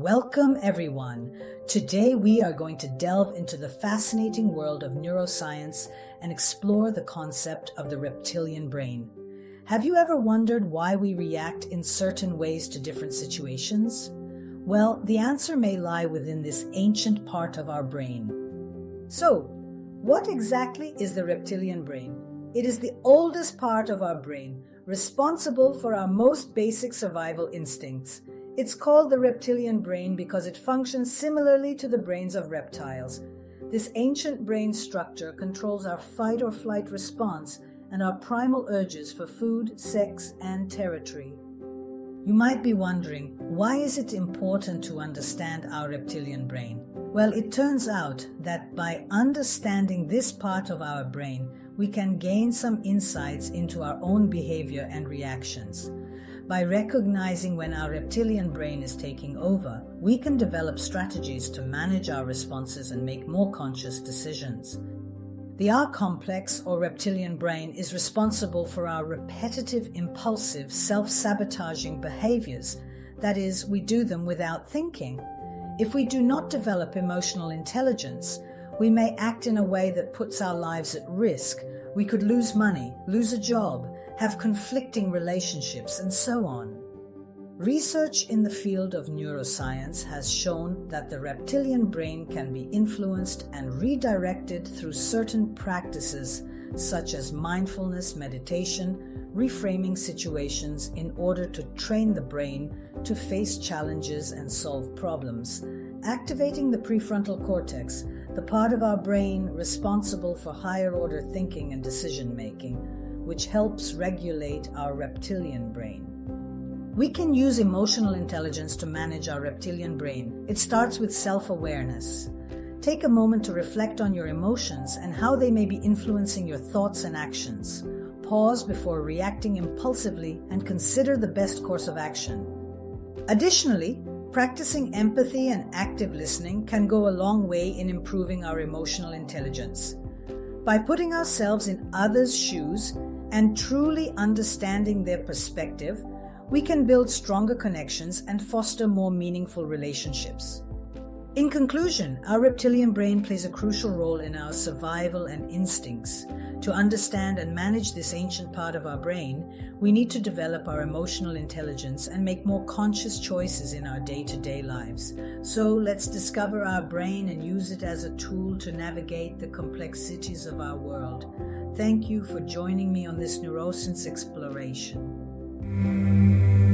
Welcome, everyone. Today, we are going to delve into the fascinating world of neuroscience and explore the concept of the reptilian brain. Have you ever wondered why we react in certain ways to different situations? Well, the answer may lie within this ancient part of our brain. So, what exactly is the reptilian brain? It is the oldest part of our brain, responsible for our most basic survival instincts. It's called the reptilian brain because it functions similarly to the brains of reptiles. This ancient brain structure controls our fight or flight response and our primal urges for food, sex, and territory. You might be wondering, why is it important to understand our reptilian brain? Well, it turns out that by understanding this part of our brain, we can gain some insights into our own behavior and reactions. By recognizing when our reptilian brain is taking over, we can develop strategies to manage our responses and make more conscious decisions. The R complex or reptilian brain is responsible for our repetitive, impulsive, self sabotaging behaviors. That is, we do them without thinking. If we do not develop emotional intelligence, we may act in a way that puts our lives at risk. We could lose money, lose a job, have conflicting relationships, and so on. Research in the field of neuroscience has shown that the reptilian brain can be influenced and redirected through certain practices such as mindfulness meditation, reframing situations in order to train the brain to face challenges and solve problems, activating the prefrontal cortex, the part of our brain responsible for higher order thinking and decision making which helps regulate our reptilian brain. We can use emotional intelligence to manage our reptilian brain. It starts with self awareness. Take a moment to reflect on your emotions and how they may be influencing your thoughts and actions. Pause before reacting impulsively and consider the best course of action. Additionally, practicing empathy and active listening can go a long way in improving our emotional intelligence. By putting ourselves in others' shoes and truly understanding their perspective, we can build stronger connections and foster more meaningful relationships. In conclusion, our reptilian brain plays a crucial role in our survival and instincts. To understand and manage this ancient part of our brain, we need to develop our emotional intelligence and make more conscious choices in our day to day lives. So let's discover our brain and use it as a tool to navigate the complexities of our world. Thank you for joining me on this neuroscience exploration.